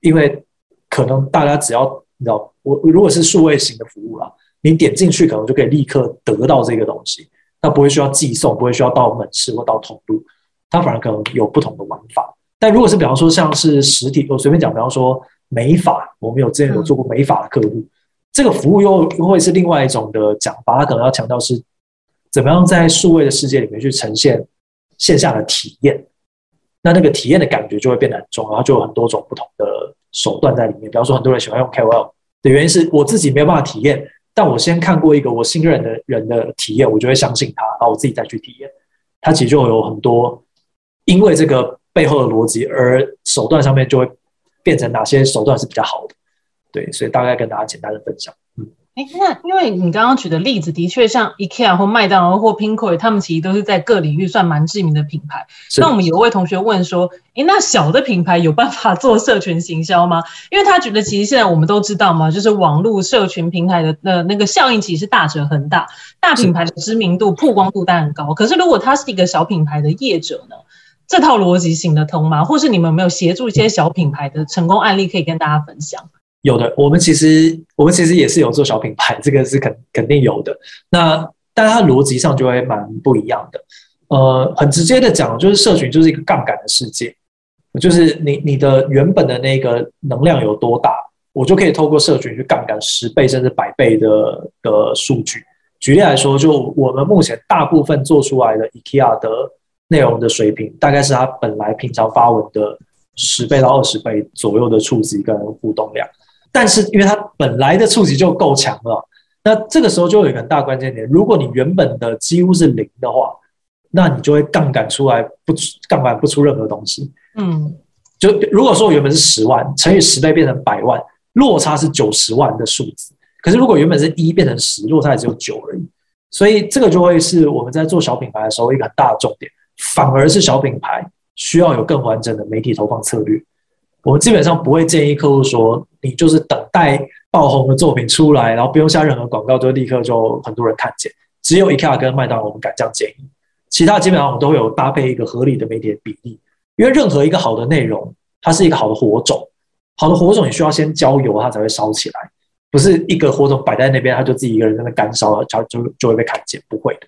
因为。可能大家只要你知道，我如果是数位型的服务啦，你点进去可能就可以立刻得到这个东西，那不会需要寄送，不会需要到门市或到通路，它反而可能有不同的玩法。但如果是比方说像是实体，我随便讲，比方说美发，我们有之前有做过美发的客户，这个服务又又会是另外一种的讲法，它可能要强调是怎么样在数位的世界里面去呈现线下的体验，那那个体验的感觉就会变得很重，然后就有很多种不同的。手段在里面，比方说很多人喜欢用 KOL 的原因是我自己没有办法体验，但我先看过一个我信任的人的体验，我就会相信他，然后我自己再去体验。他其实就有很多因为这个背后的逻辑，而手段上面就会变成哪些手段是比较好的。对，所以大概跟大家简单的分享。哎，那因为你刚刚举的例子，的确像 IKEA 或麦当劳或 Pinkoy，他们其实都是在各领域算蛮知名的品牌。那我们有位同学问说，哎，那小的品牌有办法做社群行销吗？因为他觉得其实现在我们都知道嘛，就是网络社群平台的的那个效应其实是大者恒大，大品牌的知名度、曝光度当然高。可是如果他是一个小品牌的业者呢，这套逻辑行得通吗？或是你们有没有协助一些小品牌的成功案例可以跟大家分享？有的，我们其实我们其实也是有做小品牌，这个是肯肯定有的。那但它逻辑上就会蛮不一样的。呃，很直接的讲，就是社群就是一个杠杆的世界，就是你你的原本的那个能量有多大，我就可以透过社群去杠杆十倍甚至百倍的的数据。举例来说，就我们目前大部分做出来的 IKEA 的内容的水平，大概是它本来平常发文的十倍到二十倍左右的触及跟互动量。但是，因为它本来的触及就够强了，那这个时候就有一个很大关键点：如果你原本的几乎是零的话，那你就会杠杆出来不杠杆不出任何东西。嗯，就如果说我原本是十万乘以十倍变成百万，落差是九十万的数字。可是如果原本是一变成十，落差也只有九而已。所以这个就会是我们在做小品牌的时候一个很大的重点，反而是小品牌需要有更完整的媒体投放策略。我们基本上不会建议客户说，你就是等待爆红的作品出来，然后不用下任何广告，就立刻就很多人看见。只有 IKEA 跟麦当劳我们敢这样建议，其他基本上我们都会有搭配一个合理的媒体比例。因为任何一个好的内容，它是一个好的火种，好的火种你需要先浇油，它才会烧起来。不是一个火种摆在那边，它就自己一个人在那干烧了，就就就会被看见，不会的。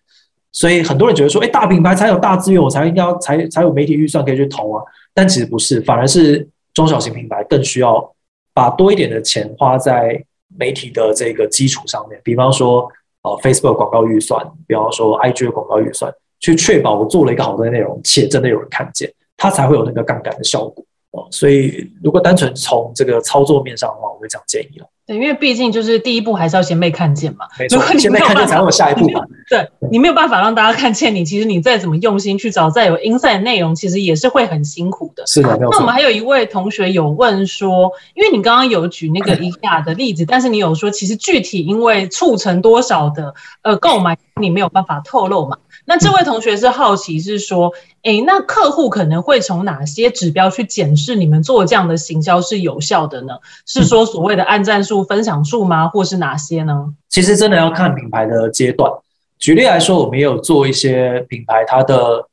所以很多人觉得说，哎，大品牌才有大资源，我才应该才才有媒体预算可以去投啊。但其实不是，反而是。中小型品牌更需要把多一点的钱花在媒体的这个基础上面，比方说呃 Facebook 广告预算，比方说 IG 的广告预算，去确保我做了一个好的内容，且真的有人看见，它才会有那个杠杆的效果。哦，所以如果单纯从这个操作面上的话，我会这样建议了。对，因为毕竟就是第一步还是要先被看见嘛。没错，先被看见才有下一步嘛。(laughs) 对你没有办法让大家看见你，其实你再怎么用心去找再有 inside 内容，其实也是会很辛苦的。是的，那我们还有一位同学有问说，因为你刚刚有举那个 IKEA 的例子，但是你有说其实具体因为促成多少的呃购买，你没有办法透露嘛？那这位同学是好奇，是说，哎，那客户可能会从哪些指标去检视你们做这样的行销是有效的呢？是说所谓的按赞数、分享数吗？或是哪些呢？其实真的要看品牌的阶段。举例来说，我们也有做一些品牌，它的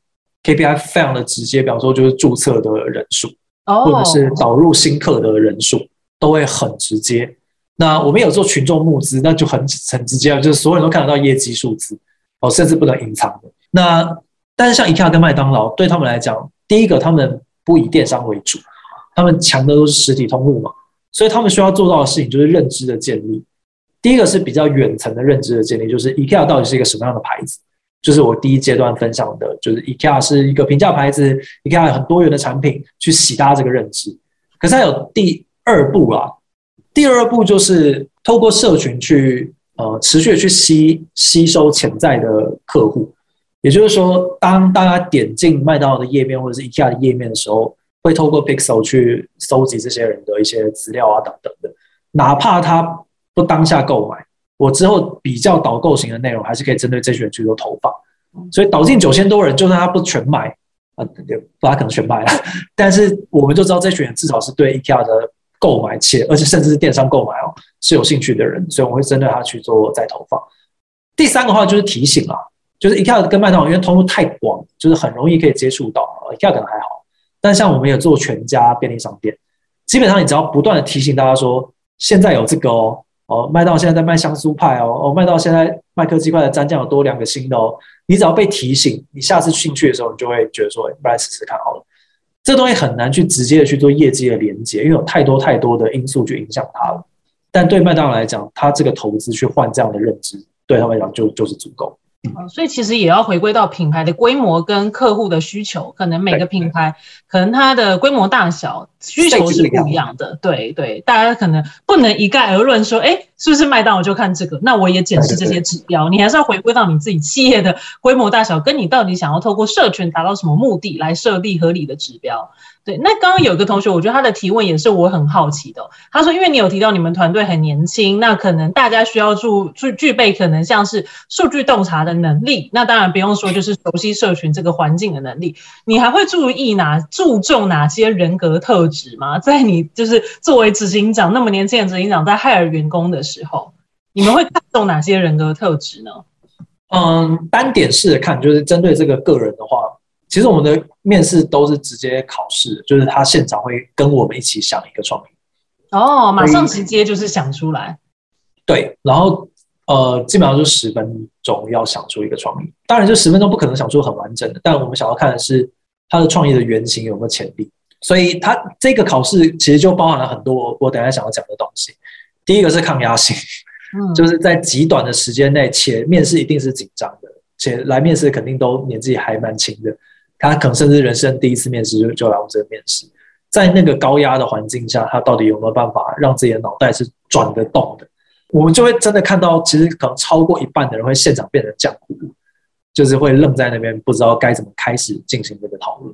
KPI 非常的直接，比方说就是注册的人数，或者是导入新客的人数，都会很直接。那我们有做群众募资，那就很很直接，就是所有人都看得到业绩数字。哦，甚至不能隐藏的。那但是像 IKEA 跟麦当劳，对他们来讲，第一个他们不以电商为主，他们强的都是实体通路嘛，所以他们需要做到的事情就是认知的建立。第一个是比较远层的认知的建立，就是 IKEA 到底是一个什么样的牌子，就是我第一阶段分享的，就是 IKEA 是一个平价牌子，IKEA 有很多元的产品，去洗大家这个认知。可是还有第二步啊，第二步就是透过社群去。呃，持续的去吸吸收潜在的客户，也就是说，当大家点进麦当劳的页面或者是 IKEA 的页面的时候，会透过 Pixel 去搜集这些人的一些资料啊等等的，哪怕他不当下购买，我之后比较导购型的内容还是可以针对这群人去做投放。所以导进九千多人，就算他不全买，啊，也不，他可能全买了，但是我们就知道这群人至少是对 IKEA 的购买且而且甚至是电商购买哦是有兴趣的人，所以我会针对他去做再投放。第三个话就是提醒啊，就是 IKEA 跟麦当劳因为通路太广，就是很容易可以接触到，IKEA 可能还好。但像我们有做全家便利商店，基本上你只要不断的提醒大家说，现在有这个哦，哦，麦当劳现在在卖香酥派哦，哦，麦当劳现在麦克鸡块的蘸酱有多两个新的哦，你只要被提醒，你下次进去的时候，你就会觉得说，不来试试看好了。这东西很难去直接的去做业绩的连接，因为有太多太多的因素去影响它了。但对麦当劳来讲，它这个投资去换这样的认知，对他们来讲就就是足够。嗯，所以其实也要回归到品牌的规模跟客户的需求，可能每个品牌可能它的规模大小需求是不一样的。对对，大家可能不能一概而论说，哎，是不是麦当劳就看这个？那我也检视这些指标，你还是要回归到你自己企业的规模大小，跟你到底想要透过社群达到什么目的来设立合理的指标。对，那刚刚有个同学，我觉得他的提问也是我很好奇的。他说，因为你有提到你们团队很年轻，那可能大家需要具具具备可能像是数据洞察的能力。那当然不用说，就是熟悉社群这个环境的能力。你还会注意哪注重哪些人格特质吗？在你就是作为执行长那么年轻的执行长，在海尔员工的时候，你们会看重哪些人格特质呢？嗯，单点式的看，就是针对这个个人的话。其实我们的面试都是直接考试，就是他现场会跟我们一起想一个创意。哦，马上直接就是想出来。对，然后呃，基本上就十分钟要想出一个创意。当然，这十分钟不可能想出很完整的，但我们想要看的是他的创意的原型有没有潜力。所以，他这个考试其实就包含了很多我等下想要讲的东西。第一个是抗压性，嗯，就是在极短的时间内，且面试一定是紧张的，且来面试肯定都年纪还蛮轻的。他可能甚至人生第一次面试就就来我这面试，在那个高压的环境下，他到底有没有办法让自己的脑袋是转得动的？我们就会真的看到，其实可能超过一半的人会现场变成浆糊，就是会愣在那边，不知道该怎么开始进行这个讨论。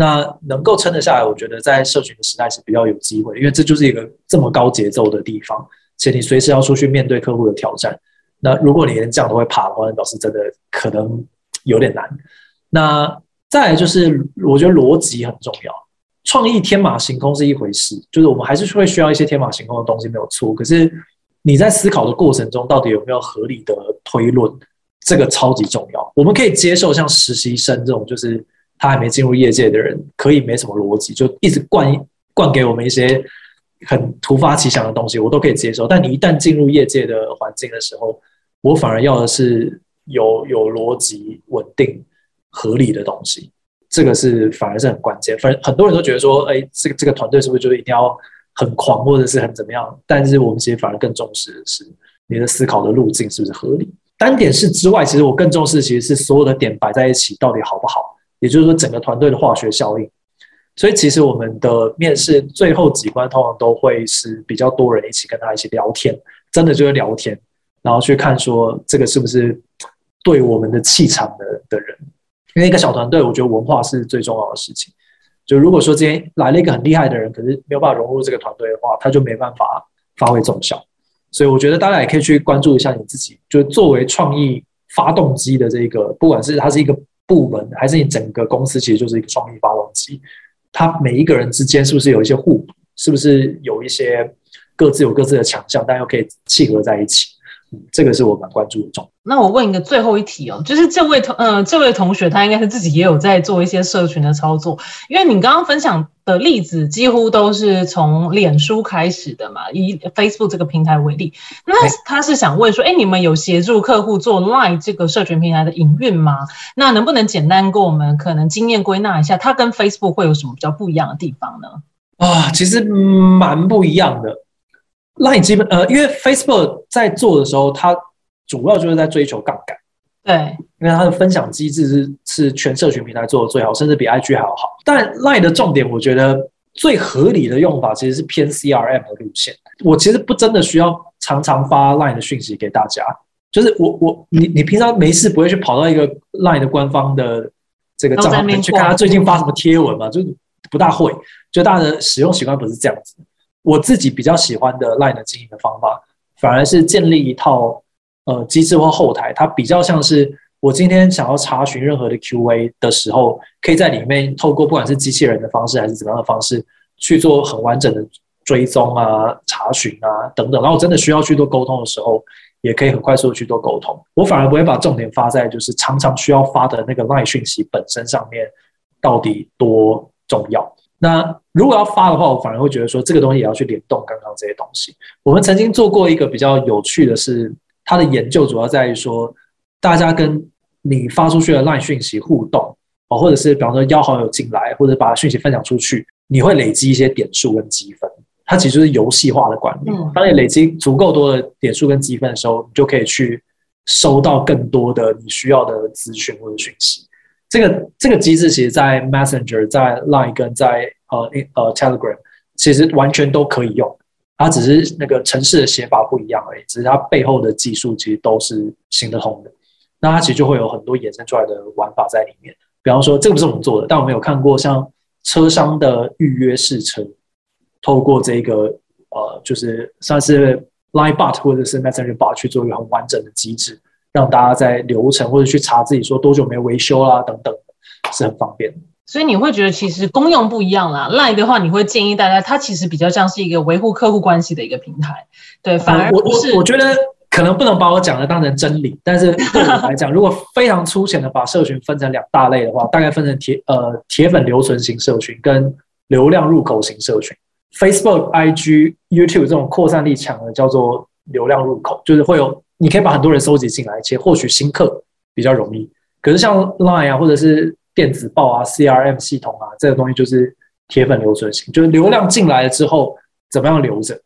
那能够撑得下来，我觉得在社群的时代是比较有机会，因为这就是一个这么高节奏的地方，且你随时要出去面对客户的挑战。那如果你连这样都会怕的话，那表示真的可能有点难。那再来就是，我觉得逻辑很重要。创意天马行空是一回事，就是我们还是会需要一些天马行空的东西，没有错。可是你在思考的过程中，到底有没有合理的推论，这个超级重要。我们可以接受像实习生这种，就是他还没进入业界的人，可以没什么逻辑，就一直灌灌给我们一些很突发奇想的东西，我都可以接受。但你一旦进入业界的环境的时候，我反而要的是有有逻辑、稳定。合理的东西，这个是反而是很关键。反很多人都觉得说，哎，这个这个团队是不是就一定要很狂，或者是很怎么样？但是我们其实反而更重视的是你的思考的路径是不是合理。单点式之外，其实我更重视其实是所有的点摆在一起到底好不好，也就是说整个团队的化学效应。所以其实我们的面试最后几关通常都会是比较多人一起跟他一起聊天，真的就是聊天，然后去看说这个是不是对我们的气场的的人。因为一个小团队，我觉得文化是最重要的事情。就如果说今天来了一个很厉害的人，可是没有办法融入这个团队的话，他就没办法发挥重效。所以我觉得大家也可以去关注一下你自己，就作为创意发动机的这个，不管是它是一个部门，还是你整个公司，其实就是一个创意发动机。他每一个人之间是不是有一些互补？是不是有一些各自有各自的强项，但又可以契合在一起？这个是我蛮关注的重。那我问一个最后一题哦，就是这位同呃这位同学他应该是自己也有在做一些社群的操作，因为你刚刚分享的例子几乎都是从脸书开始的嘛，以 Facebook 这个平台为例，那他是想问说，哎，你们有协助客户做 Line 这个社群平台的营运吗？那能不能简单跟我们可能经验归纳一下，它跟 Facebook 会有什么比较不一样的地方呢？啊，其实蛮不一样的。Line 基本呃，因为 Facebook 在做的时候，它主要就是在追求杠杆，对，因为它的分享机制是是全社群平台做的最好，甚至比 IG 还要好。但 Line 的重点，我觉得最合理的用法其实是偏 CRM 的路线。我其实不真的需要常常发 Line 的讯息给大家，就是我我你你平常没事不会去跑到一个 Line 的官方的这个账号去看他最近发什么贴文嘛？就是不大会，就大家的使用习惯不是这样子。我自己比较喜欢的 Line 的经营的方法，反而是建立一套呃机制或后台，它比较像是我今天想要查询任何的 QA 的时候，可以在里面透过不管是机器人的方式还是怎么样的方式去做很完整的追踪啊、查询啊等等。然后真的需要去做沟通的时候。也可以很快速的去做沟通，我反而不会把重点发在就是常常需要发的那个 LINE 讯息本身上面，到底多重要。那如果要发的话，我反而会觉得说这个东西也要去联动刚刚这些东西。我们曾经做过一个比较有趣的是，它的研究主要在于说，大家跟你发出去的 LINE 讯息互动哦，或者是比方说邀好友进来，或者把讯息分享出去，你会累积一些点数跟积分。它其实是游戏化的管理。当你累积足够多的点数跟积分的时候，你就可以去收到更多的你需要的资讯或者讯息。这个这个机制其实，在 Messenger、在 Line 跟在呃呃 Telegram，其实完全都可以用。它只是那个城市的写法不一样而已，只是它背后的技术其实都是行得通的。那它其实就会有很多衍生出来的玩法在里面。比方说，这个不是我们做的，但我们有看过像车商的预约试车。透过这个呃，就是算是 Line Bot 或者是 Messenger Bot 去做一个很完整的机制，让大家在流程或者去查自己说多久没有维修啦等等，是很方便的。所以你会觉得其实功用不一样啦。Line 的话，你会建议大家，它其实比较像是一个维护客户关系的一个平台，对，反而我我我觉得可能不能把我讲的当成真理，但是对我来讲，(laughs) 如果非常粗浅的把社群分成两大类的话，大概分成铁呃铁粉留存型社群跟流量入口型社群。Facebook、IG、YouTube 这种扩散力强的叫做流量入口，就是会有你可以把很多人收集进来，且获取新客比较容易。可是像 Line 啊，或者是电子报啊、CRM 系统啊，这个东西就是铁粉留存型，就是流量进来了之后怎么样留着。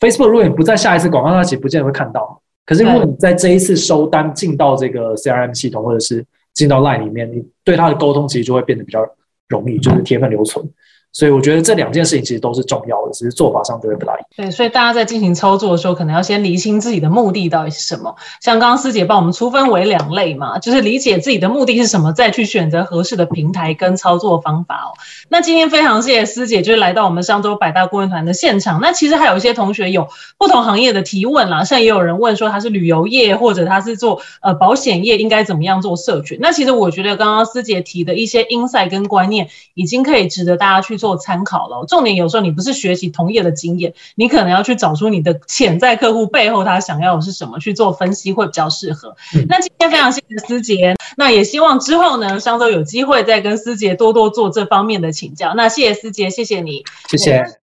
Facebook 如果你不在下一次广告，它其实不见得会看到。可是如果你在这一次收单进到这个 CRM 系统，或者是进到 Line 里面，你对它的沟通其实就会变得比较容易，就是铁粉留存。所以我觉得这两件事情其实都是重要的，只是做法上都会不大一样。对，所以大家在进行操作的时候，可能要先厘清自己的目的到底是什么。像刚刚师姐帮我们粗分为两类嘛，就是理解自己的目的是什么，再去选择合适的平台跟操作方法哦。那今天非常谢谢师姐，就是来到我们上周百大顾问团的现场。那其实还有一些同学有不同行业的提问啦，像也有人问说他是旅游业或者他是做呃保险业，应该怎么样做社群？那其实我觉得刚刚师姐提的一些 insight 跟观念，已经可以值得大家去。做参考了，重点有时候你不是学习同业的经验，你可能要去找出你的潜在客户背后他想要的是什么，去做分析会比较适合。那今天非常谢谢思杰，那也希望之后呢，上周有机会再跟思杰多多做这方面的请教。那谢谢思杰，谢谢你，谢谢。